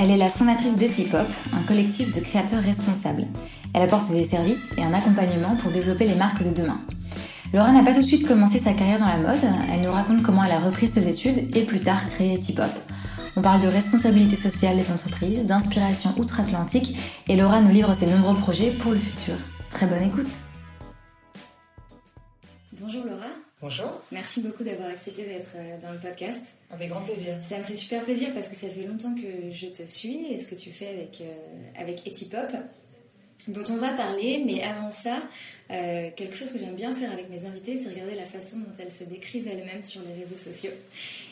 Elle est la fondatrice d'Etipop, un collectif de créateurs responsables. Elle apporte des services et un accompagnement pour développer les marques de demain. Laura n'a pas tout de suite commencé sa carrière dans la mode, elle nous raconte comment elle a repris ses études et plus tard créé Etipop. On parle de responsabilité sociale des entreprises, d'inspiration outre-Atlantique et Laura nous livre ses nombreux projets pour le futur. Très bonne écoute Bonjour Laura. Bonjour. Merci beaucoup d'avoir accepté d'être euh, dans le podcast. Avec grand plaisir. Ça me fait super plaisir parce que ça fait longtemps que je te suis et ce que tu fais avec, euh, avec Etipop, dont on va parler. Mais avant ça, euh, quelque chose que j'aime bien faire avec mes invités, c'est regarder la façon dont elles se décrivent elles-mêmes sur les réseaux sociaux.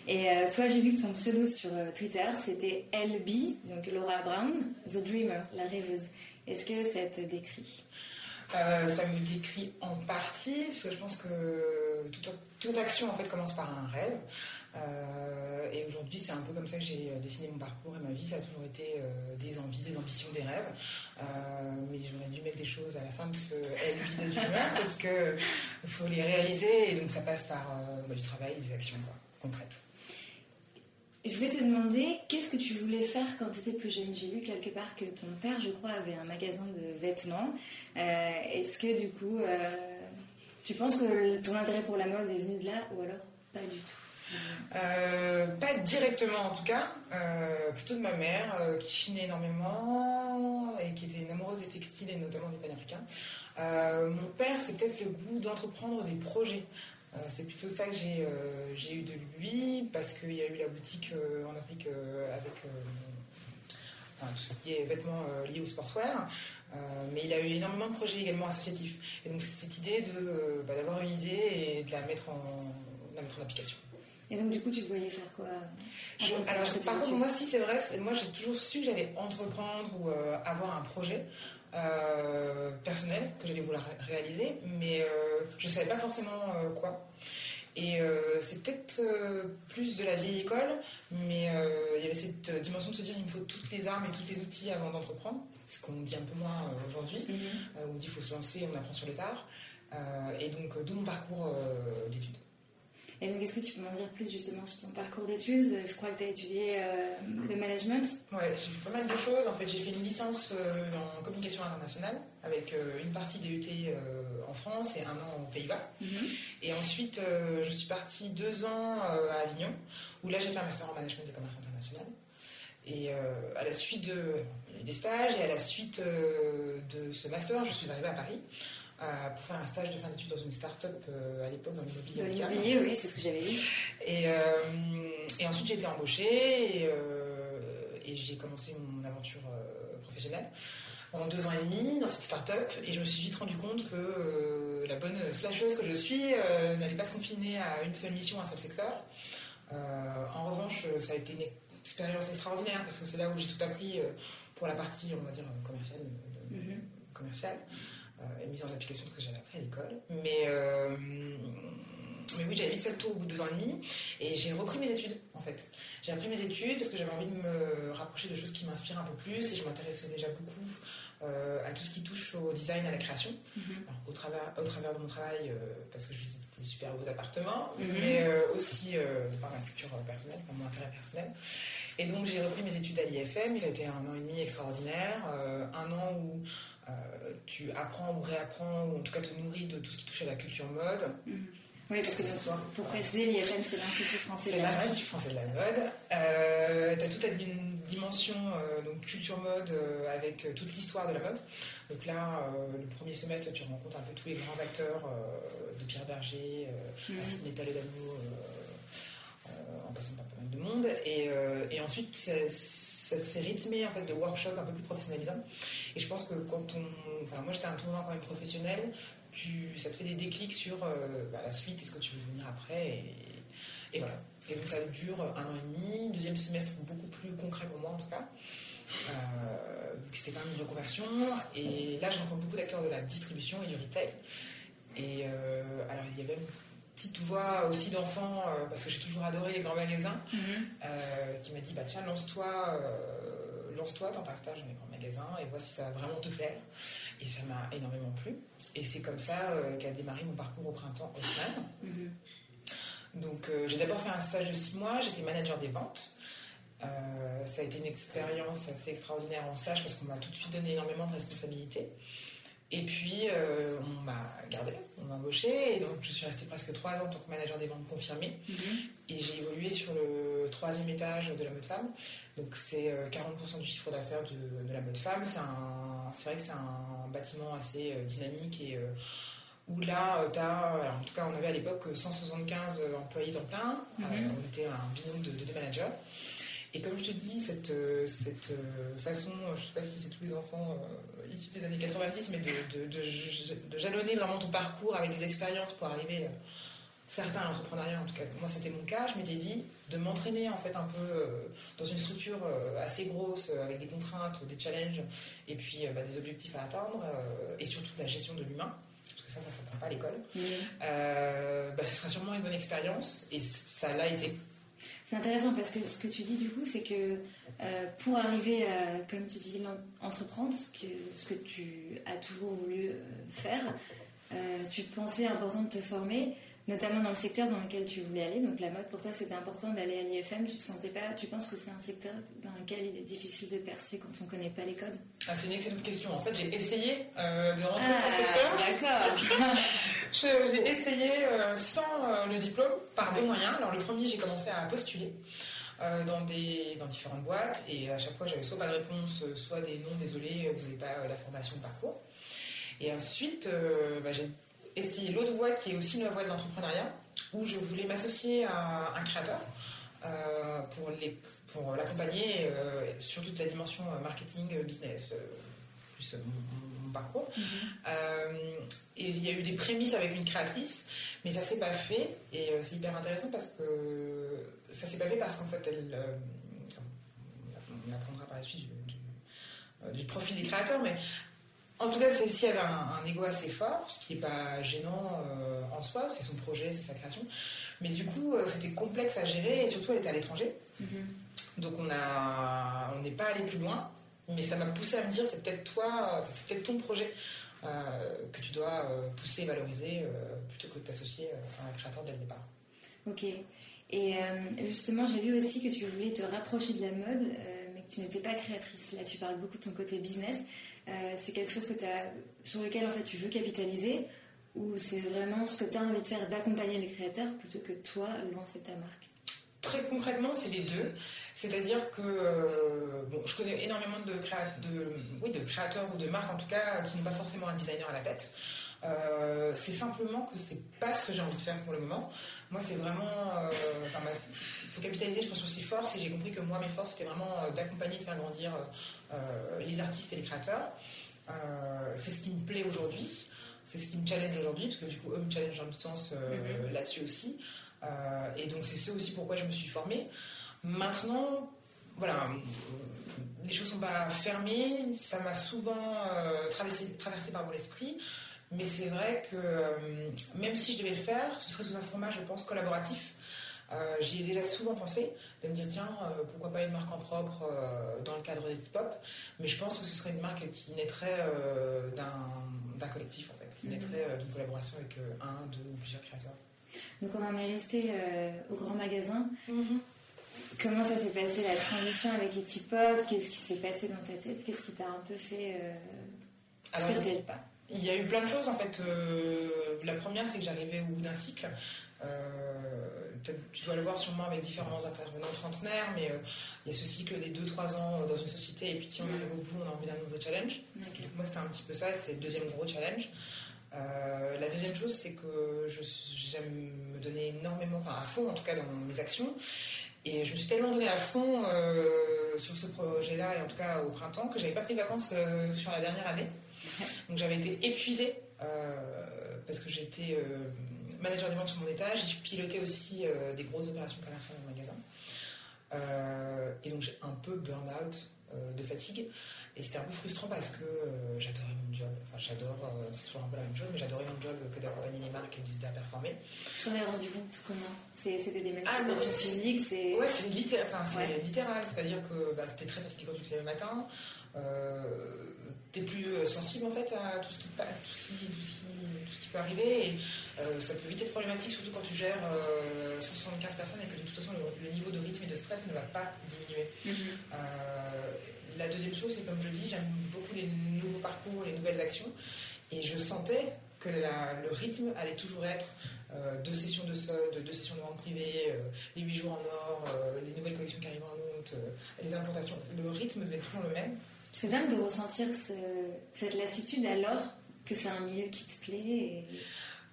Et toi, j'ai vu que ton pseudo sur Twitter, c'était LB, donc Laura Brown, The Dreamer, la rêveuse. Est-ce que ça te décrit? Euh, ça me décrit en partie, puisque je pense que toute, action en fait commence par un rêve. Euh, et aujourd'hui, c'est un peu comme ça que j'ai dessiné mon parcours et ma vie. Ça a toujours été euh, des envies, des ambitions, des rêves. mais j'aurais dû mettre des choses à la fin de ce vie de d'humeur parce qu'il faut les réaliser et donc ça passe par bah, du travail, des actions concrètes. Je voulais te demander, qu'est-ce que tu voulais faire quand tu étais plus jeune? J'ai lu quelque part que ton père, je crois, avait un magasin de vêtements. Euh, est-ce que du coup, euh, tu penses que ton intérêt pour la mode est venu de là ou alors pas du tout? Euh, Pas directement en tout cas, plutôt de ma mère qui chinait énormément et qui était une amoureuse des textiles et notamment des panafricains. mon père, c'est peut-être le goût d'entreprendre des projets. Euh, c'est plutôt ça que euh, j'ai eu de lui, parce qu'il y a eu la boutique euh, en Afrique avec tout ce qui est vêtements liés au sportswear. mais il a eu énormément de projets également associatifs. Et donc, c'est cette idée bah, d'avoir une idée et de la mettre en, mettre en application. Et donc, du coup, tu te voyais faire quoi Alors, par contre, moi, si c'est vrai, moi, j'ai toujours su que j'allais entreprendre ou avoir un projet. Euh, personnel que j'allais vouloir réaliser, mais euh, je ne savais pas forcément euh, quoi. Et c'est peut-être plus de la vieille école, mais il y avait cette dimension de se dire il me faut toutes les armes et tous les outils avant d'entreprendre, ce qu'on dit un peu moins aujourd'hui, mm où on dit il faut se lancer, on apprend sur le tard. et donc d'où mon parcours d'études. Et donc, est-ce que tu peux m'en dire plus justement sur ton parcours d'études? Je crois que tu as étudié euh, le management. Ouais, j'ai fait pas mal de choses. En fait, j'ai fait une licence euh, en communication internationale avec euh, une partie DUT en France et un an aux Pays-Bas. Mhm. Et ensuite, je suis partie deux ans à Avignon, où là, j'ai fait un master en management de commerce international. Et à la suite de des stages et à la suite de ce master, je suis arrivée à Paris pour faire un stage de fin d'études dans une start-up euh, à l'époque dans l'immobilier. Dans l'immobilier, oui, c'est ce que j'avais vu. Et, euh, et ensuite, j'ai été embauchée et, euh, et j'ai commencé mon aventure professionnelle pendant deux ans et demi dans cette start-up et je me suis vite rendu compte que la bonne slasheuse que je suis n'allait pas se confiner à une seule mission, à un seul secteur. en revanche, ça a été une expérience extraordinaire parce que c'est là où j'ai tout appris pour la partie, on va dire, commerciale. Mm-hmm. commerciale. Euh, et mise en application que j'avais appris à l'école. Mais, euh, mais oui, j'avais vite fait le tour au bout de deux ans et demi et j'ai repris mes études en fait. J'ai repris mes études parce que j'avais envie de me rapprocher de choses qui m'inspirent un peu plus et je m'intéressais déjà beaucoup euh, à tout ce qui touche au design, à la création. Mhm. au, travers, au travers de mon travail, parce que je visitais des super beaux appartements, mhm. mais aussi par ma culture personnelle, par mon intérêt personnel. Et donc j'ai repris mes études à l'IFM, ça a été un an et demi extraordinaire, un an où euh, tu apprends ou réapprends, ou en tout cas te nourris de tout ce qui touche à la culture mode. Mhm. Oui, parce que, ce soit, pour préciser, l'IFM, c'est l'Institut français de la mode. C'est l'Institut français de la mode. Euh, tu as toute la dimension euh, donc culture mode avec toute l'histoire de la mode. Donc là, le premier semestre, tu rencontres un peu tous les grands acteurs de Pierre Berger, mmh. Assine en passant par pas mal de monde. Et, et ensuite, c'est ça s'est rythmé en fait de workshops un peu plus professionnalisants. Et je pense que quand on, enfin moi j'étais un tournant quand même professionnel, tu, ça te fait des déclics sur euh, bah, la suite, est-ce que tu veux venir après, et, voilà. Et donc ça dure un an et demi, deuxième semestre beaucoup plus concret pour moi en tout cas. Euh, c'était quand même une reconversion. Et là, je rencontre beaucoup d'acteurs de la distribution et du retail. Et alors, il y avait petite voix aussi d'enfant, parce que j'ai toujours adoré les grands magasins, mhm. qui m'a dit bah, Tiens, lance-toi, lance-toi, tente un stage dans les grands magasins et vois si ça va vraiment te plaire. Et ça m'a énormément plu. Et c'est comme ça qu'a démarré mon parcours au printemps Haussmann. Mhm. Donc, j'ai d'abord fait un stage de six mois, j'étais manager des ventes. Euh, ça a été une expérience assez extraordinaire en stage parce qu'on m'a tout de suite donné énormément de responsabilités. Et puis, euh, on m'a gardé, on m'a embauché, et donc je suis restée presque trois ans en tant que manager des ventes confirmées. Mhm. Et j'ai évolué sur le troisième étage de la mode femme. Donc, c'est 40% euh, du chiffre d'affaires de, la mode femme. C'est vrai que c'est un bâtiment assez dynamique et où là, as, en tout cas, on avait à l'époque 175 employés temps plein. Mhm. on était un binôme de deux managers. Et comme je te dis, cette, euh, cette euh, façon, je ne sais pas si c'est tous les enfants euh, issus des années 90, mais de, de, jalonner vraiment ton parcours avec des expériences pour arriver, certains à l'entrepreneuriat, en tout cas, moi c'était mon cas, je m'étais dit de m'entraîner en fait un peu dans une structure assez grosse, avec des contraintes, des challenges, et puis bah, des objectifs à atteindre, et surtout de la gestion de l'humain parce que ça, ça ne s'apprend pas à l'école, bah, ce sera sûrement une bonne expérience. Et ça l'a été c'est intéressant parce que ce que tu dis du coup, c'est que euh, pour arriver à, comme tu dis, entreprendre, ce que, tu as toujours voulu euh, faire, euh, tu pensais important de te former, notamment dans le secteur dans lequel tu voulais aller. Donc la mode, pour toi, c'était important d'aller à l'IFM. Tu te sentais pas, tu penses que c'est un secteur dans lequel il est difficile de percer quand on ne connaît pas les codes ah, C'est une excellente question. En fait, j'ai essayé euh, de rentrer dans ce ah, secteur. D'accord. j'ai essayé euh, sans euh, le diplôme, par deux moyens. Alors le premier, j'ai commencé à postuler. dans, des, dans différentes boîtes et à chaque fois j'avais soit pas de réponse, soit des non, désolé, vous n'avez pas la formation parcours. Et ensuite, bah, j'ai et c'est l'autre voie qui est aussi la voie de l'entrepreneuriat, où je voulais m'associer à un créateur euh, pour, les, pour l'accompagner euh, sur toute la dimension euh, marketing, business, plus mon, parcours. Mm-hmm. et il y a eu des prémices avec une créatrice, mais ça s'est pas fait. Et c'est hyper intéressant parce que ça s'est pas fait parce qu'en fait, elle, on apprendra par la suite du, du profil des créateurs, mais en tout cas, celle-ci avait un, ego assez fort, ce qui n'est pas gênant euh, en soi, c'est son projet, c'est sa création. Mais du coup, euh, c'était complexe à gérer et surtout, elle était à l'étranger. Mm-hmm. Donc, on a, on n'est pas allé plus loin, mais ça m'a poussé à me dire, c'est peut-être toi, c'est peut-être ton projet euh, que tu dois pousser et valoriser plutôt que de t'associer à un créateur dès le départ. Ok. Et justement, j'ai vu aussi que tu voulais te rapprocher de la mode tu n'étais pas créatrice. Là, tu parles beaucoup de ton côté business. Euh, c'est quelque chose que as, sur lequel en fait tu veux capitaliser ou c'est vraiment ce que tu as envie de faire, d'accompagner les créateurs plutôt que toi lancer ta marque? Très concrètement, c'est les deux. C'est-à-dire que euh, je connais énormément de, de créateurs ou de marques en tout cas qui n'ont pas forcément un designer à la tête. Euh, c'est simplement que c'est pas ce que j'ai envie de faire pour le moment. Moi, c'est vraiment. Il euh, faut capitaliser, je pense, sur ses forces. Et j'ai compris que moi, mes forces, c'était vraiment euh, d'accompagner, de faire grandir les artistes et les créateurs. c'est ce qui me plaît aujourd'hui. C'est ce qui me challenge aujourd'hui, parce que du coup, eux me challenge dans le sens mm-hmm. là-dessus aussi. et donc, c'est ce aussi pourquoi je me suis formée. Maintenant, voilà, les choses sont pas fermées. Ça m'a souvent traversé, traversé par mon esprit. Mais c'est vrai que euh, même si je devais le faire, ce serait sous un format, je pense, collaboratif. Euh, J'y ai déjà souvent pensé de me dire tiens euh, pourquoi pas une marque en propre euh, dans le cadre des hip-hop mais je pense que ce serait une marque qui naîtrait d'un collectif en fait qui mhm. naîtrait d'une collaboration avec un, deux ou plusieurs créateurs donc on en est resté au grand magasin mhm. comment ça s'est passé la transition avec les hip-hop? Qu'est-ce qui s'est passé dans ta tête? Qu'est-ce qui t'a un peu fait sauter le pas? Il y a eu plein de choses en fait. Euh, la première, c'est que j'arrivais au bout d'un cycle. Euh, tu dois le voir sûrement avec différents intervenants trentenaires, mais euh, il y a ce cycle des 2-3 ans dans une société, et puis si on arrive au bout, on a envie d'un nouveau challenge. moi, c'était un petit peu ça, c'était le deuxième gros challenge. la deuxième chose, c'est que j'aime me donner énormément, enfin à fond en tout cas dans mes actions. Et je me suis tellement donné à fond sur ce projet-là, et en tout cas au printemps, que j'avais pas pris de vacances sur la dernière année. Donc j'avais été épuisée euh, parce que j'étais euh, manager des ventes sur mon étage et je pilotais aussi euh, des grosses opérations commerciales dans le magasin. et donc j'ai un peu burn-out de fatigue. Et c'était un peu frustrant parce que j'adorais mon job. Enfin, j'adore, c'est toujours un peu la même chose, mais j'adorais mon job que d'avoir les marques et d'hésiter à performer. Tu t'en es rendu compte comment? C'était des ah, manifestations physiques c'est... Ouais, c'est, littéral, littéral. C'est-à-dire que bah, c'était très fatigué quand tu te lèves le matin. T'es plus sensible en fait à tout ce qui, tout ce qui, tout ce qui peut arriver et euh, ça peut vite être problématique, surtout quand tu gères 175 euh, personnes et que de toute façon le, niveau de rythme et de stress ne va pas diminuer. Mhm. Euh, la deuxième chose, c'est comme je dis, j'aime beaucoup les nouveaux parcours, les nouvelles actions et je sentais que le rythme allait toujours être deux sessions de solde, deux sessions de vente privée, les huit jours en or, les nouvelles collections qui arrivent en août, les implantations. Le rythme être toujours le même. C'est dingue de ressentir cette lassitude alors que c'est un milieu qui te plaît.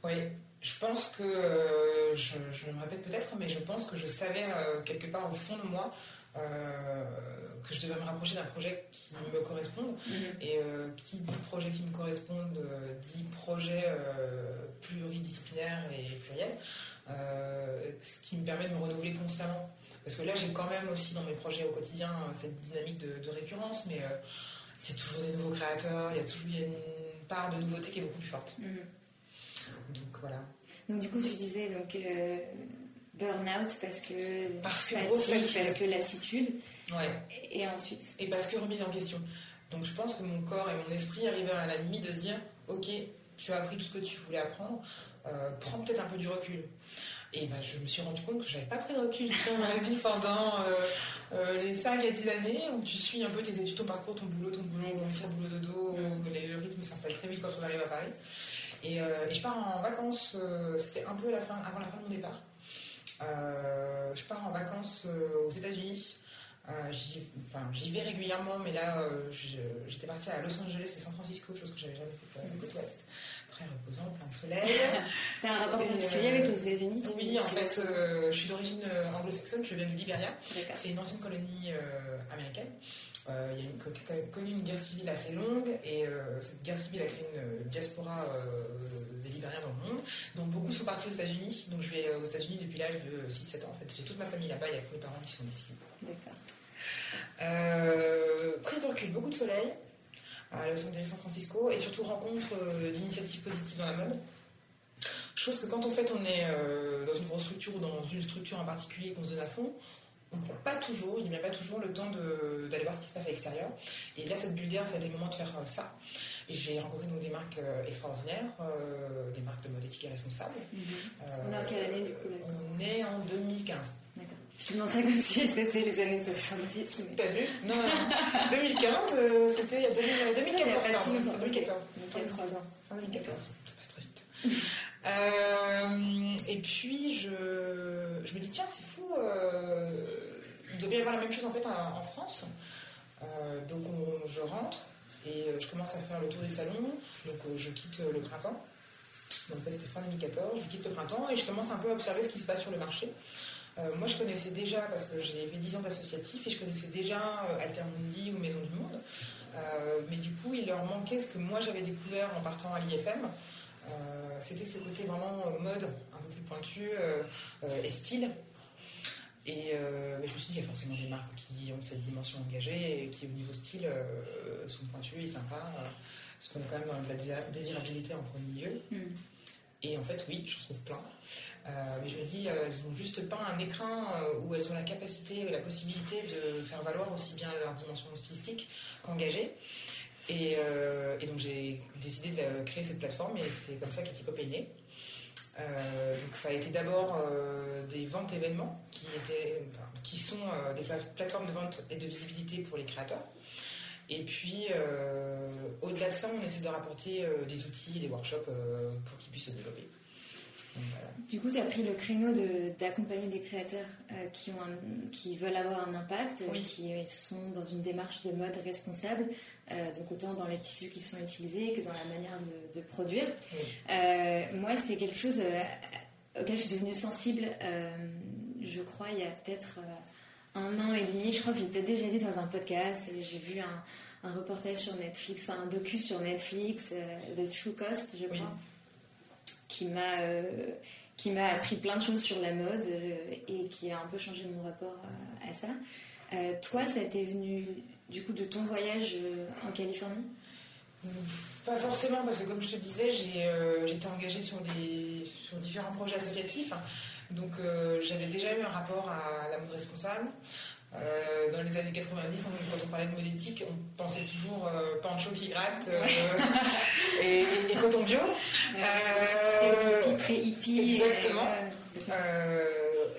Oui, je pense que, euh, je, me répète peut-être, mais je pense que je savais euh, quelque part au fond de moi euh, que je devais me rapprocher d'un projet qui me corresponde. Mhm. Et qui dit projet qui me corresponde dit projet pluridisciplinaire et pluriel, ce qui me permet de me renouveler constamment. Parce que là, j'ai quand même aussi dans mes projets au quotidien cette dynamique de, récurrence, mais c'est toujours des nouveaux créateurs, il y a toujours une part de nouveauté qui est beaucoup plus forte. Mhm. Donc voilà. Donc du coup, tu disais donc euh, burn-out parce que parce que parce que lassitude. Ouais. Et, ensuite. Et parce que remise en question. Donc je pense que mon corps et mon esprit arrivaient à la limite de se dire, ok, tu as appris tout ce que tu voulais apprendre, euh, prends peut-être un peu du recul. Et ben, je me suis rendu compte que j'avais pas pris de recul dans ma vie pendant euh, euh, les 5 à 10 années où tu suis un peu tes études, ton parcours, ton boulot, ton boulot, ton boulot de dos, le rythme s'installe très vite quand on arrive à Paris. Et, euh, je pars en vacances, c'était un peu avant la fin de mon départ. je pars en vacances aux États-Unis. j'y vais régulièrement, mais là, j'étais partie à Los Angeles et San Francisco, chose que j'avais jamais fait la côte ouest très reposant, plein de soleil. T'as un rapport particulier avec les États-Unis Oui, en fait, euh, je suis d'origine euh, anglo-saxonne, je viens du Libéria. C'est une ancienne colonie euh, américaine. il y a une, connu une guerre civile assez longue et cette guerre civile a créé une diaspora des Libériens dans le monde. Donc beaucoup sont partis aux États-Unis. Donc je vais aux États-Unis depuis l'âge de 6-7 ans. En fait, j'ai toute ma famille là-bas, il y a que mes parents qui sont ici. D'accord. prise de recul, beaucoup de soleil à Los Angeles, San Francisco, et surtout rencontre euh, d'initiatives positives dans la mode. Chose que quand en fait on est euh, dans une grosse structure ou dans une structure en particulier qu'on se donne à fond, on ne prend pas toujours, il n'y a pas toujours le temps d'aller voir ce qui se passe à l'extérieur. Et là, cette bulle d'air, ça a été le moment de faire euh, ça. Et j'ai rencontré donc, des marques extraordinaires, des marques de mode éthique et responsable. Mhm. on est en quelle année du coup On est en 2015. Je te demande ça comme si c'était les années 70. Mais... T'as vu Non, 2015, euh, c'était il y a 2014. 2014, 2014. Il y a 3 ans. 2014, ça passe très vite. euh, et puis, je, je me dis, tiens, c'est fou, euh, il devait y avoir la même chose en fait en, en France. Euh, donc, on, je rentre et je commence à faire le tour des salons. Donc, je quitte le printemps. Donc, c'était fin 2014. Je quitte le printemps et je commence un peu à observer ce qui se passe sur le marché. Euh, moi, je connaissais déjà, parce que j'ai fait 10 ans d'associatif, et je connaissais déjà euh, Altermundi ou Maison du Monde. Euh, mais du coup, il leur manquait ce que moi j'avais découvert en partant à l'IFM. C'était ce côté vraiment mode, un peu plus pointu, et style. Et mais je me suis dit, il y a forcément des marques qui ont cette dimension engagée et qui, au niveau style, sont pointues et sympas. parce qu'on est quand même dans la désirabilité en premier lieu. Mm. Et en fait, oui, je trouve plein. Euh, mais je me dis, euh, elles n'ont juste pas un écran euh, où elles ont la capacité la possibilité de faire valoir aussi bien leur dimension stylistique qu'engagée. Et, donc j'ai décidé de créer cette plateforme et c'est comme ça qu'Etipop est né. donc ça a été d'abord des ventes événements qui, étaient, qui sont des plateformes de vente et de visibilité pour les créateurs. Et puis, au-delà de ça, on essaie de rapporter des outils, des workshops pour qu'ils puissent se développer. Du coup, tu as pris le créneau d'accompagner des créateurs euh, qui, ont qui veulent avoir un impact, euh, qui sont dans une démarche de mode responsable, euh, donc autant dans les tissus qui sont utilisés que dans la manière de, produire. moi, c'est quelque chose auquel je suis devenue sensible, je crois, il y a peut-être un an et demi. Je crois que je l'ai déjà dit dans un podcast. J'ai vu un, reportage sur Netflix, un docu sur Netflix, The True Cost, je crois qui m'a euh, qui m'a appris plein de choses sur la mode euh, et qui a un peu changé mon rapport à, ça. Euh, toi, ça t'est venu du coup de ton voyage en Californie? Pas forcément, parce que comme je te disais, j'étais engagée sur, des, sur différents projets associatifs. Donc j'avais déjà eu un rapport à la mode responsable. Euh, dans les années 90, quand on parlait de mode éthique, on pensait toujours euh, pancho qui gratte euh, et, et, coton bio. très, très hippie. Exactement.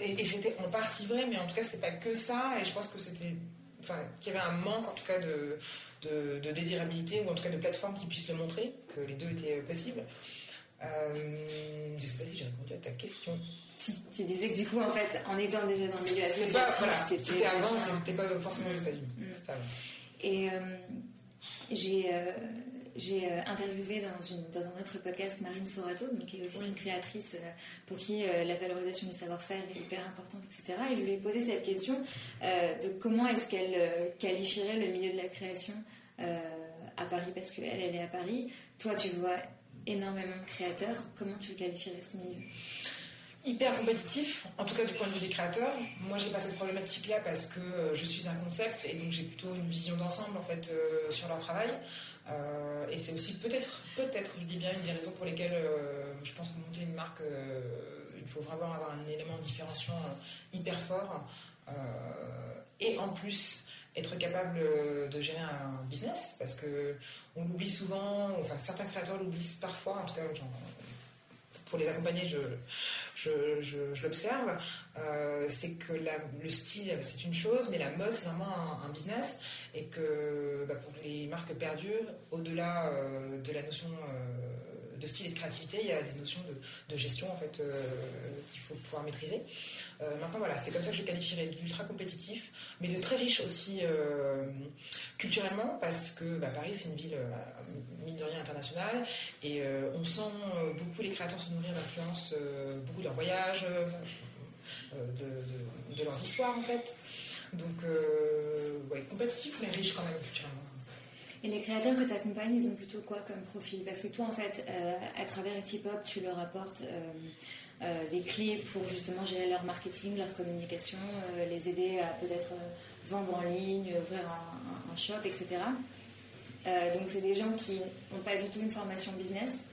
et, c'était en partie vrai, mais en tout cas, c'est pas que ça. Et je pense que c'était, enfin, qu'il y avait un manque, en tout cas, de, de, de, désirabilité ou en tout cas de plateforme qui puisse le montrer, que les deux étaient possibles. je sais pas si j'ai répondu à ta question. Tu disais que du coup, en fait, en étant déjà dans le milieu associatif, c'était avant, c'était pas forcément aux États-Unis. Mm. Et euh, j'ai euh, j'ai euh, interviewé dans, une, dans, un autre podcast Marine Sorato, donc, qui est aussi une créatrice pour qui la valorisation du savoir-faire est hyper importante, etc. Et je lui ai posé cette question de comment est-ce qu'elle qualifierait le milieu de la création à Paris, parce qu'elle, elle est à Paris. Toi, tu vois énormément de créateurs. Comment tu qualifierais ce milieu? Hyper compétitif, en tout cas du point de vue des créateurs. Moi, j'ai pas cette problématique-là parce que euh, je suis un concept et donc j'ai plutôt une vision d'ensemble en fait euh, sur leur travail. Euh, et c'est aussi peut-être, peut-être, je dis bien, une des raisons pour lesquelles je pense que monter une marque, il faut vraiment avoir un élément différenciant hyper fort. et en plus, être capable de gérer un business parce que on l'oublie souvent, enfin certains créateurs l'oublient parfois, en tout cas, pour les accompagner, je, je, l'observe, euh, c'est que le style, c'est une chose, mais la mode, c'est vraiment un, business. Et que bah, pour les marques perdurent, au-delà euh, de la notion euh, de style et de créativité, il y a des notions de, gestion en fait, qu'il faut pouvoir maîtriser. maintenant, voilà, c'est comme ça que je qualifierais d'ultra compétitif, mais de très riche aussi culturellement, parce que bah, Paris, c'est une ville, mine de rien, internationale, et on sent beaucoup les créateurs se nourrir d'influence, beaucoup de voyages, euh, de, leurs histoires en fait. Donc, euh, compétitif mais riche quand même culturellement. Et les créateurs que tu accompagnes, ils ont plutôt quoi comme profil? Parce que toi, en fait, euh, à travers Etipop, tu leur apportes des clés pour justement gérer leur marketing, leur communication, les aider à peut-être vendre en ligne, ouvrir un shop, etc. donc, c'est des gens qui n'ont pas du tout une formation business,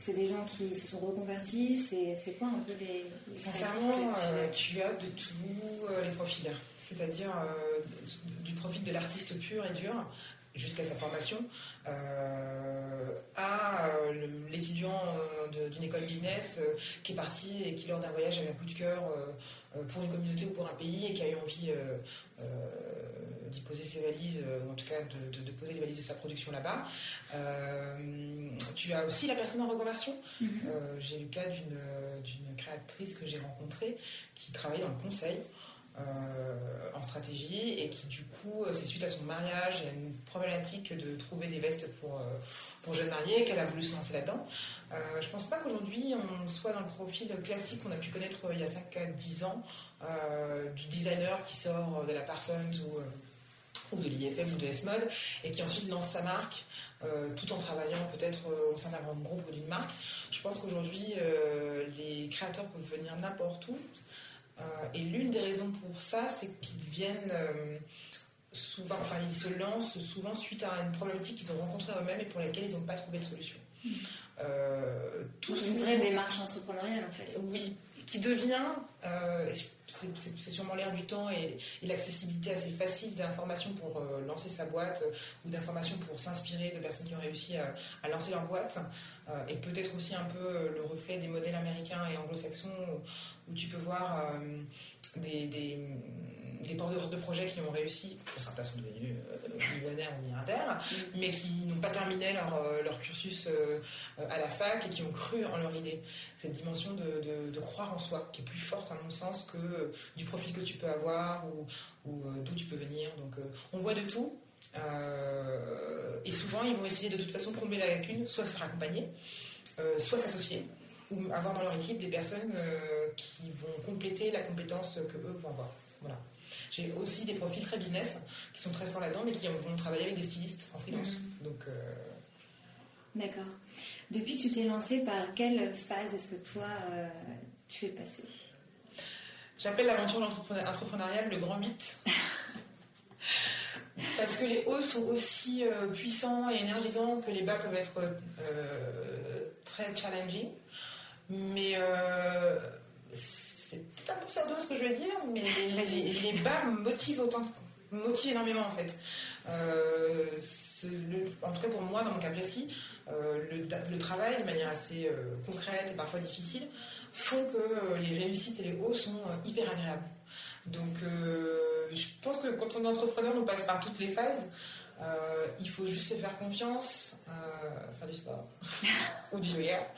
c'est des gens qui se sont reconvertis C'est quoi un peu les. Sincèrement, euh, tu, as de tous euh, les profils. C'est-à-dire euh, du profil de l'artiste pur et dur jusqu'à sa formation, à l'étudiant d'une école business qui est parti et qui, lors d'un voyage, avait un coup de cœur pour une communauté ou pour un pays et qui a eu envie d'y poser ses valises, euh, ou en tout cas de, poser les valises de sa production là-bas. Euh, tu as aussi la personne en reconversion. Mhm. Euh, j'ai eu le cas d'une créatrice que j'ai rencontrée qui travaillait dans le conseil. En stratégie et qui du coup c'est suite à son mariage et à une problématique de trouver des vestes pour, pour jeunes mariés qu'elle a voulu se lancer là-dedans. je pense pas qu'aujourd'hui on soit dans le profil classique qu'on a pu connaître il y a 5 à 10 ans du designer qui sort de la personne ou ou de l'IFM ou de S-Mode, et qui ensuite lance sa marque, euh, tout en travaillant peut-être euh, au sein d'un grand groupe ou d'une marque. Je pense qu'aujourd'hui, euh, les créateurs peuvent venir n'importe où. Et l'une des raisons pour ça, c'est qu'ils viennent souvent, enfin, ils se lancent souvent suite à une problématique qu'ils ont rencontrée eux-mêmes et pour laquelle ils n'ont pas trouvé de solution. Mmh. tout une vraie démarche entrepreneuriale en fait. Oui, qui devient, euh, c'est sûrement l'air du temps et, l'accessibilité assez facile d'informations pour euh, lancer sa boîte euh, ou d'informations pour s'inspirer de personnes qui ont réussi à, lancer leur boîte et peut-être aussi un peu le reflet des modèles américains et anglo-saxons où, tu peux voir des, des, des porteurs de projets qui ont réussi, certains sont devenus millionnaires ou milliardaires, mm. mais qui n'ont pas terminé leur, leur cursus à la fac et qui ont cru en leur idée. Cette dimension de, de croire en soi, qui est plus forte à mon sens que euh, du profil que tu peux avoir ou, euh, d'où tu peux venir. Donc euh, on voit de tout. et souvent, ils vont essayer de toute façon de combler la lacune, soit se faire accompagner, soit s'associer, ou avoir dans leur équipe des personnes qui vont compléter la compétence que eux vont avoir. Voilà. J'ai aussi des profils très business qui sont très forts là-dedans, mais qui vont travailler avec des stylistes en freelance. Mmh. Donc, D'accord. Depuis que tu t'es lancé, par quelle phase est-ce que toi tu es passé? J'appelle l'aventure entrepreneuriale le grand mythe. Parce que les hauts sont aussi puissants et énergisants que les bas peuvent être très challenging. Mais peu ça ce que je veux dire, mais les, bas me motivent autant, motivent énormément en fait. en tout cas pour moi, dans mon cas précis, le, travail de manière assez concrète et parfois difficile font que les réussites et les hauts sont hyper agréables. Donc, euh, je pense que quand on est entrepreneur, on passe par toutes les phases. Euh, il faut juste se faire confiance, euh, faire du sport ou du yoga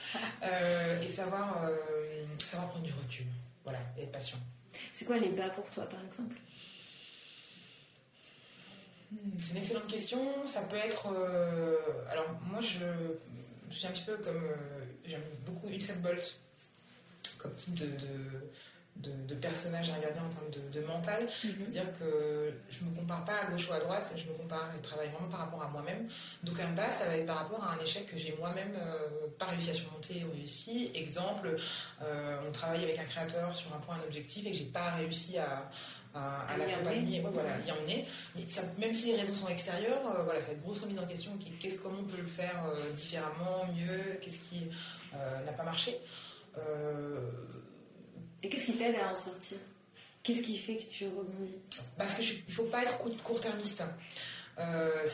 et savoir, savoir prendre du recul. Voilà, et être patient. C'est quoi les bas pour toi, par exemple? Hmm, C'est une excellente question. Ça peut être. alors, moi, je, je, suis un petit peu comme. J'aime beaucoup Usain Bolt comme type de de, personnages à regarder en termes de, mental. Mhm. C'est-à-dire que je ne me compare pas à gauche ou à droite, je me compare et travaille vraiment par rapport à moi-même. Donc un bas, ça va être par rapport à un échec que j'ai moi-même euh, pas réussi à surmonter ou réussi. Exemple, euh, on travaille avec un créateur sur un point, un objectif et que j'ai pas réussi à, à, l'accompagner, voilà, y emmener. Mais même si les raisons sont extérieures, euh, voilà, cette grosse remise en question, qu'est-ce comment on peut le faire différemment, mieux, qu'est-ce qui n'a pas marché. Et qu'est-ce qui t'aide à en sortir? Qu'est-ce qui fait que tu rebondis? Parce qu'il ne faut pas être court-termiste. Euh,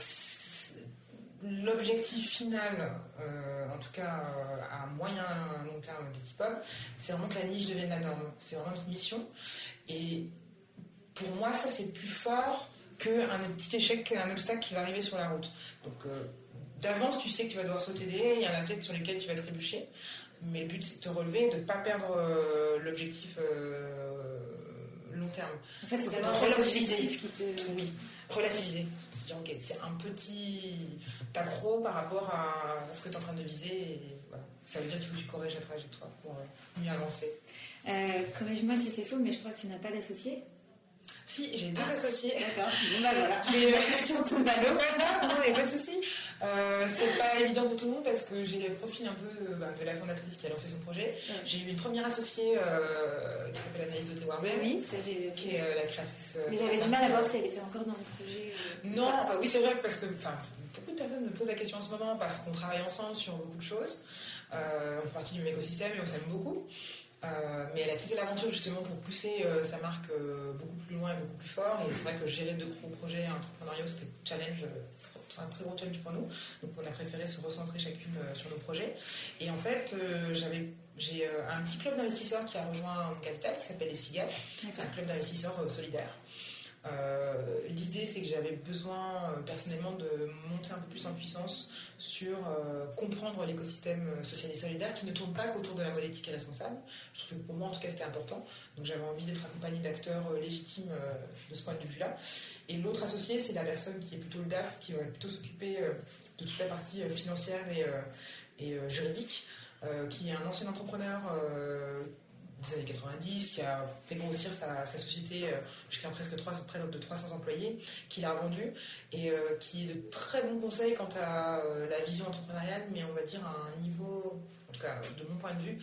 l'objectif final, euh, en tout cas euh, à moyen long terme des type c'est vraiment que la niche devienne la norme. C'est vraiment notre mission. Et pour moi, ça c'est plus fort qu'un petit échec, un obstacle qui va arriver sur la route. Donc d'avance, tu sais que tu vas devoir sauter des haies, il y en a peut-être sur lesquels tu vas trébucher. Mais le but, c'est de te relever et de ne pas perdre euh, l'objectif euh, long terme. En fait, c'est relativiser. Qui te... Oui, relativiser. C'est ok, c'est un petit accro par rapport à ce que tu es en train de viser. Et voilà. Ça veut dire qu'il faut que tu corriges la trajectoire pour euh, mieux avancer. Corrige-moi si c'est faux, mais je crois que tu n'as pas d'associé. Si, j'ai deux associés. D'accord. Bon bah voilà. J'ai la question tombe à l'eau. Non, a pas de souci. Euh, c'est pas évident pour tout le monde parce que j'ai le profil un peu bah, de la fondatrice qui a lancé son projet. J'ai eu une première associée euh, qui s'appelle Anaïs de Warmel. Oui, ça j'ai Qui est euh, la créatrice. Mais j'avais du mal à voir si elle était encore dans le projet. non, oui, c'est vrai parce que beaucoup de personnes me posent la question en ce moment parce qu'on travaille ensemble sur beaucoup de choses. on fait partie du même écosystème et on s'aime beaucoup. Euh, mais elle a quitté l'aventure justement pour pousser euh, sa marque euh, beaucoup plus loin et beaucoup plus fort. Et c'est vrai que gérer deux gros projets entrepreneuriaux, c'était challenge, un très gros challenge pour nous. Donc on a préféré se recentrer chacune sur nos projets. Et en fait, j'avais j'ai un petit club d'investisseurs qui a rejoint mon capital qui s'appelle les Cigales. C'est un club d'investisseurs solidaires. Euh, l'idée, c'est que j'avais besoin euh, personnellement de monter un peu plus en puissance sur euh, comprendre l'écosystème social et solidaire qui ne tourne pas qu'autour de la mode éthique et responsable. Je trouve que pour moi, en tout cas, c'était important. Donc j'avais envie d'être accompagnée d'acteurs légitimes de ce point de vue-là. Et l'autre associé, c'est la personne qui est plutôt le DAF, qui va plutôt s'occuper de toute la partie financière et, et juridique, qui est un ancien entrepreneur des années 90, qui a fait grossir sa, société euh, jusqu'à presque 3, près de 300 employés, qui l'a revendu et euh, qui est de très bons conseils quant à euh, la vision entrepreneuriale, mais on va dire à un niveau, en tout cas de mon point de vue,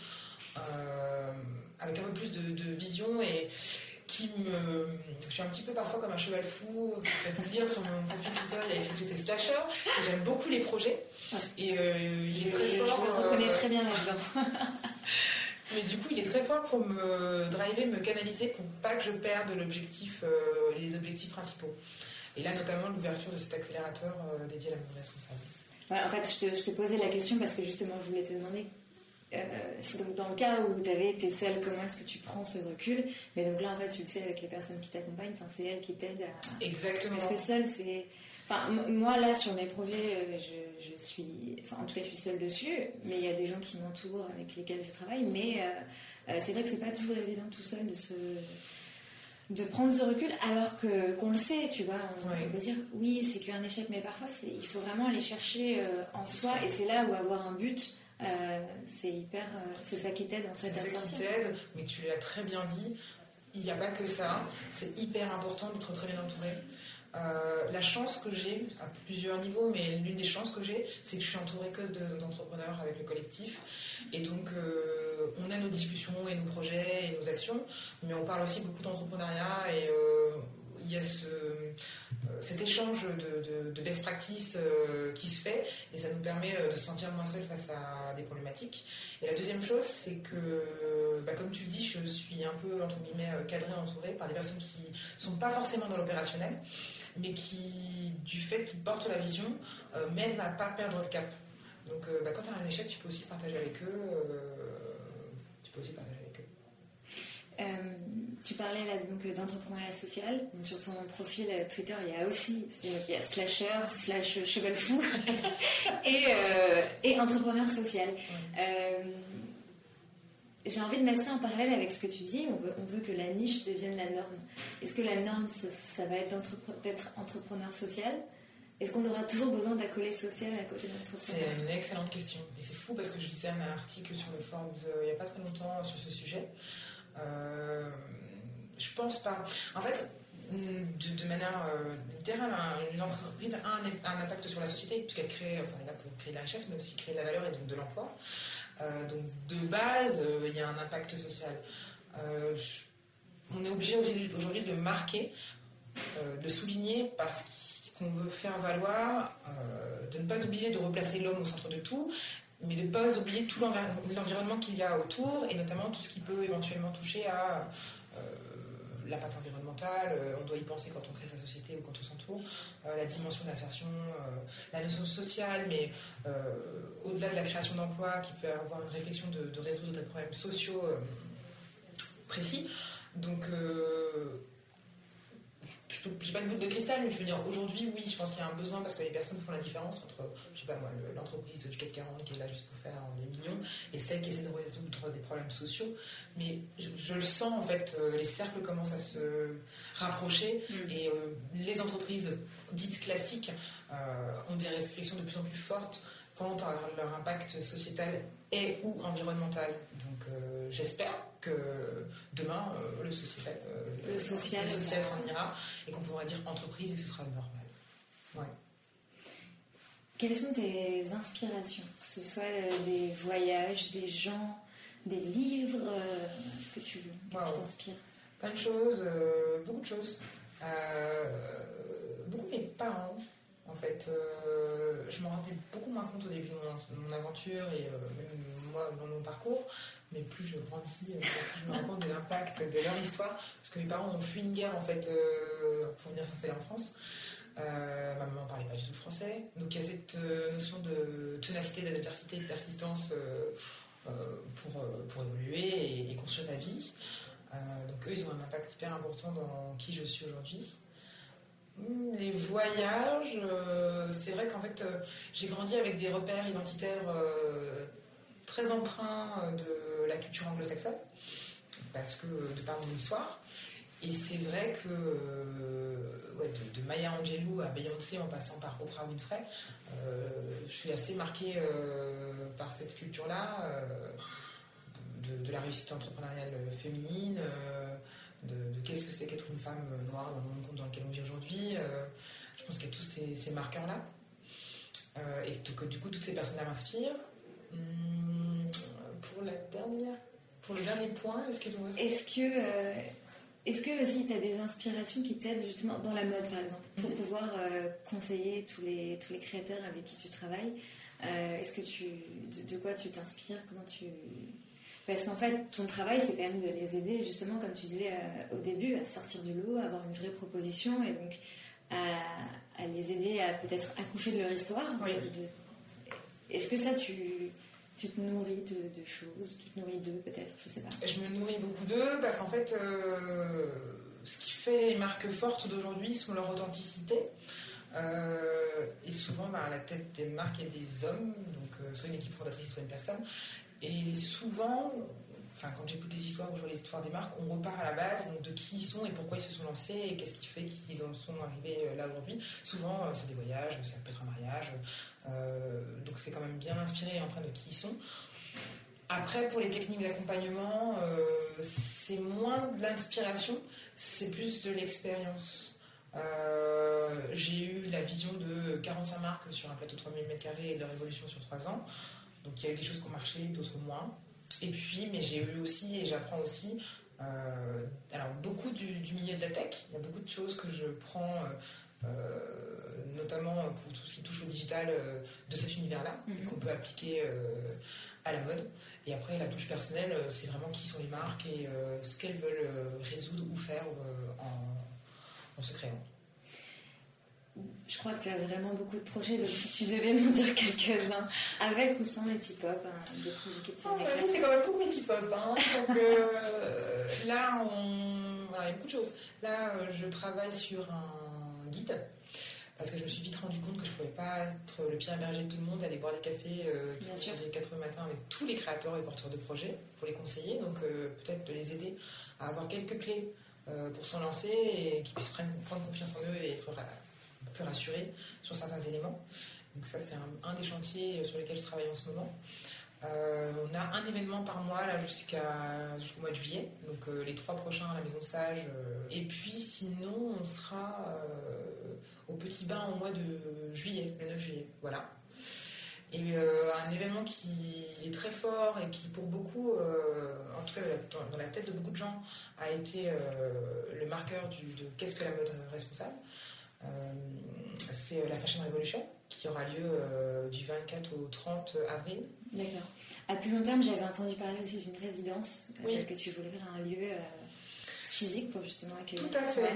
avec un peu plus de, vision et qui me. Je suis un petit peu parfois comme un cheval fou. Vous pouvez le dire sur mon profil Twitter, il y a écrit que j'étais slasher. J'aime beaucoup les projets. Et il est très fort. Je me reconnais très bien là-dedans. Mais du coup, il est très fort pour me driver, me canaliser pour pas que je perde l'objectif, euh, les objectifs principaux. Et là, notamment l'ouverture de cet accélérateur euh, dédié à la mode responsable. en fait, je te, posais la question parce que justement, je voulais te demander. Euh, c'est donc dans le cas où tu avais été seule, comment est-ce que tu prends ce recul? Mais donc là, en fait, tu le fais avec les personnes qui t'accompagnent. Enfin, c'est elles qui t'aident à. Exactement. Parce que seule, c'est Enfin, moi, là, sur mes projets, euh, je, suis. Enfin, en tout cas, je suis seule dessus, mais il y a des gens qui m'entourent avec lesquels je travaille. Mais euh, euh, c'est vrai que c'est pas toujours évident tout seul de se de prendre ce recul alors que qu'on le sait tu vois on peut dire oui c'est qu'un échec mais parfois c'est il faut vraiment aller chercher en soi et c'est là où avoir un but c'est hyper c'est ça qui t'aide en fait c'est ça qui t'aide mais tu l'as très bien dit il n'y a pas que ça c'est hyper important d'être très bien entouré euh, la chance que j'ai, à plusieurs niveaux, mais l'une des chances que j'ai, c'est que je suis entourée que d'entrepreneurs avec le collectif. Et donc, euh, on a nos discussions et nos projets et nos actions, mais on parle aussi beaucoup d'entrepreneuriat et euh, il y a ce, cet échange de, best practice qui se fait et ça nous permet de se sentir moins seul face à des problématiques. Et la deuxième chose, c'est que, bah, comme tu dis, je suis un peu, entre guillemets, cadrée, entourée par des personnes qui sont pas forcément dans l'opérationnel, mais qui, du fait qu'ils portent la vision, mènent à pas perdre le cap. Donc, bah, quand tu as un échec, tu peux aussi partager avec eux. tu peux aussi partager avec eux. Euh, tu parlais là donc d'entrepreneuriat social. sur ton profil euh, Twitter, il y a aussi il y a slasher, slash cheval fou et, euh, et, entrepreneur social. J'ai envie de mettre ça en parallèle avec ce que tu dis. On veut, que la niche devienne la norme. Est-ce que la norme, ça, va être d'être entrepreneur social? Est-ce qu'on aura toujours besoin d'accoler social à côté de l'entrepreneur C'est une excellente question. Et c'est fou parce que je lisais un article sur le Forbes il n'y a pas très longtemps sur ce sujet. Euh, je pense pas. En fait, de, manière euh, littérale, une entreprise a un, impact sur la société, puisqu'elle crée, enfin, elle est là pour créer la richesse, mais aussi créer de la valeur et donc de l'emploi. Euh, donc, de base, il y a un impact social. on est obligé aujourd'hui de marquer, de souligner parce qu'on veut faire valoir, de ne pas oublier de replacer l'homme au centre de tout, mais de ne pas oublier tout l'environnement qu'il y a autour, et notamment tout ce qui peut éventuellement toucher à euh, l'impact environnemental, euh, on doit y penser quand on crée sa société ou quand on s'entoure, euh, la dimension d'insertion, la notion sociale, mais au-delà de la création d'emplois, qui peut avoir une réflexion de, de résoudre des problèmes sociaux précis. Donc je n'ai pas une boule de cristal, mais je veux dire, aujourd'hui, oui, je pense qu'il y a un besoin parce que les personnes font la différence entre, je sais pas moi, l'entreprise du CAC 40 qui est là juste pour faire des millions et celle qui essaie de résoudre des problèmes sociaux. Mais je, le sens, en fait, euh, les cercles commencent à se rapprocher mm. et euh, les entreprises dites classiques euh, ont des réflexions de plus en plus fortes quant à leur impact sociétal et ou environnemental. Donc j'espère que demain euh, le sociétal, euh, le social, s'en ira et qu'on pourra dire entreprise et que ce sera normal. Ouais. Quelles sont tes inspirations Que ce soit des voyages, des gens, des livres, ce que tu veux Qu'est-ce qui t'inspire? Plein de choses, beaucoup de choses. beaucoup mes parents en fait, euh, je me rendais beaucoup moins compte au début de mon, aventure et euh, même moi dans mon parcours, mais plus je grandis, euh, plus je me rends compte de l'impact de leur histoire. Parce que mes parents ont fui une guerre en fait pour venir s'installer en France. ma maman ne parlait pas du tout français. Donc il y a cette notion de ténacité, d'adversité, de persistance pour, pour évoluer et, construire ta vie. donc eux, ils ont un impact hyper important dans qui je suis aujourd'hui. Les voyages, euh, c'est vrai qu'en fait, euh, j'ai grandi avec des repères identitaires euh, très emprunts de la culture anglo-saxonne, parce que de par mon histoire. Et c'est vrai que de, Maya Angelou à Beyoncé en passant par Oprah Winfrey, je suis assez marquée par cette culture-là, de, la réussite entrepreneuriale féminine de, qu'est-ce que c'est qu'être une femme noire dans le monde dans lequel on vit aujourd'hui. Euh, je pense qu'il y a tous ces, marqueurs-là. Euh, et que du coup, toutes ces personnes-là m'inspirent. Hum, pour la dernière, pour le dernier point, est-ce que Est-ce que euh, est-ce que aussi tu as des inspirations qui t'aident justement dans la mode par exemple pour mhm. pouvoir conseiller tous les tous les créateurs avec qui tu travailles Est-ce que tu de quoi tu t'inspires Comment tu parce qu'en fait, ton travail, c'est quand même de les aider, justement, comme tu disais euh, au début, à sortir du lot, à avoir une vraie proposition et donc à, les aider à peut-être accoucher de leur histoire. Est-ce que ça, tu, tu te nourris de, choses Tu te nourris d'eux, peut-être Je sais pas. Je me nourris beaucoup d'eux parce qu'en fait, euh, ce qui fait les marques fortes d'aujourd'hui sont leur authenticité. Euh, et souvent, bah, à la tête des marques, il y a des hommes, donc soit une équipe fondatrice, soit une personne. Et souvent, enfin, quand j'écoute des histoires ou je vois les histoires des marques, on repart à la base de qui ils sont et pourquoi ils se sont lancés et qu'est-ce qui fait qu'ils en sont arrivés euh, là aujourd'hui. Souvent, euh, c'est des voyages, ça peut être un mariage. Euh, donc, c'est quand même bien inspiré en train de qui ils sont. Après, pour les techniques d'accompagnement, c'est moins de l'inspiration, c'est plus de l'expérience. j'ai eu la vision de 45 marques sur un plateau de 3000 m2 et de révolution sur 3 ans. Donc il y a eu des choses qui ont marché, d'autres moins. Et puis, mais j'ai eu aussi, et j'apprends aussi, alors, beaucoup du, milieu de la tech. Il y a beaucoup de choses que je prends, notamment pour tout ce qui touche au digital, de cet univers-là, mhm. qu'on peut appliquer à la mode. Et après, la touche personnelle, euh, c'est vraiment qui sont les marques et euh, ce qu'elles veulent euh, résoudre ou faire en, se créant. Je crois que tu as vraiment beaucoup de projets, donc si tu devais m'en dire quelques-uns, avec ou sans les hop hein, de oh, C'est quand même beaucoup les hop hein. donc là, on... il y a beaucoup de choses. Là, je travaille sur un guide parce que je me suis vite rendu compte que je ne pouvais pas être le pied berger de tout le monde, aller boire des cafés euh, les 4 matin avec tous les créateurs et porteurs de projets pour les conseiller. Donc euh, peut-être de les aider à avoir quelques clés euh, pour s'en lancer et qu'ils puissent prendre, confiance en eux et être plus rassurés sur certains éléments. Donc ça c'est un, des chantiers sur lesquels je travaille en ce moment. on a un événement par mois jusqu'au mois de juillet, donc les trois prochains à la Maison Sage. et puis sinon on sera au Petit Bain au mois de juillet, le 9 juillet. Voilà. Et euh, un événement qui est très fort et qui, pour beaucoup, euh, en tout cas dans, la tête de beaucoup de gens, a été euh, le marqueur de qu'est-ce que la mode responsable. C'est la Fashion Revolution qui aura lieu du 24 au 30 avril. D'accord. À plus long terme, j'avais entendu parler aussi d'une résidence, que tu voulais faire un lieu physique pour justement accueillir. Tout à fait.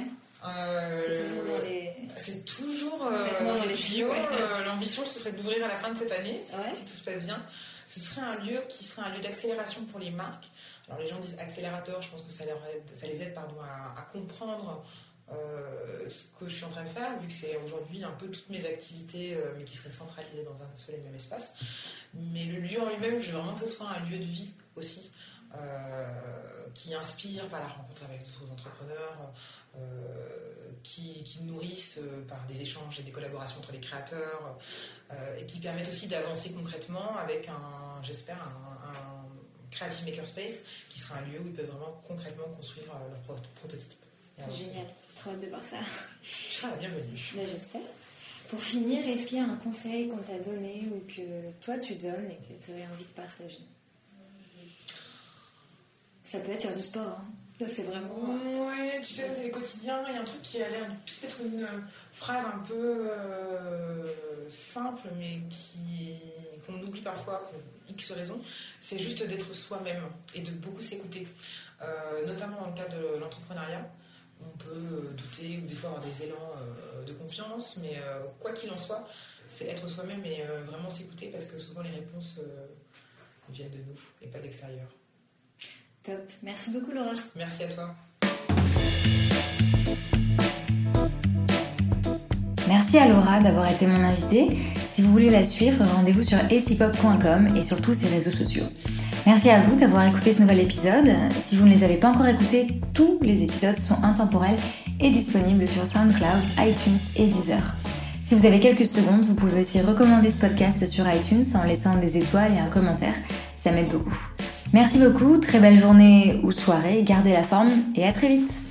c'est toujours euh, euh, L'ambition, ce serait d'ouvrir à la fin de cette année, si tout se passe bien. Ce serait un lieu qui serait un lieu d'accélération pour les marques. Alors les gens disent accélérateur, je pense que ça, leur aide, ça les aide pardon, à, comprendre euh, ce que je suis en train de faire, vu que c'est aujourd'hui un peu toutes mes activités, mais qui seraient centralisées dans un seul et même espace. Mais le lieu en lui-même, je veux vraiment que ce soit un lieu de vie aussi. Euh, qui inspirent par la rencontre avec d'autres entrepreneurs, euh, qui, nourrissent euh, par des échanges et des collaborations entre les créateurs, et qui permettent aussi d'avancer concrètement avec un, j'espère, un, Creative Makerspace qui sera un lieu où ils peuvent vraiment concrètement construire leur prototype. Génial, trop hâte de voir ça. Seras la bienvenue. Ben, j'espère. Pour finir, est-ce qu'il y a un conseil qu'on t'a donné ou que toi tu donnes et que tu aurais envie de partager? Ça peut être faire du sport. Hein. Ça, c'est vraiment. Oui, tu sais, c'est le quotidien. Il y a un truc qui a l'air peut-être une phrase un peu euh, simple, mais qui qu'on oublie parfois pour X raisons. C'est juste d'être soi-même et de beaucoup s'écouter. Euh, notamment dans le cas de l'entrepreneuriat. On peut douter ou des fois avoir des élans euh, de confiance, mais quoi qu'il en soit, c'est être soi-même et vraiment s'écouter parce que souvent les réponses viennent de nous et pas d'extérieur. Top. Merci beaucoup, Laura. Merci à toi. Merci à Laura d'avoir été mon invitée. Si vous voulez la suivre, rendez-vous sur etipop.com et sur tous ses réseaux sociaux. Merci à vous d'avoir écouté ce nouvel épisode. Si vous ne les avez pas encore écoutés, tous les épisodes sont intemporels et disponibles sur SoundCloud, iTunes et Deezer. Si vous avez quelques secondes, vous pouvez aussi recommander ce podcast sur iTunes en laissant des étoiles et un commentaire. Ça m'aide beaucoup. Merci beaucoup, très belle journée ou soirée, gardez la forme et à très vite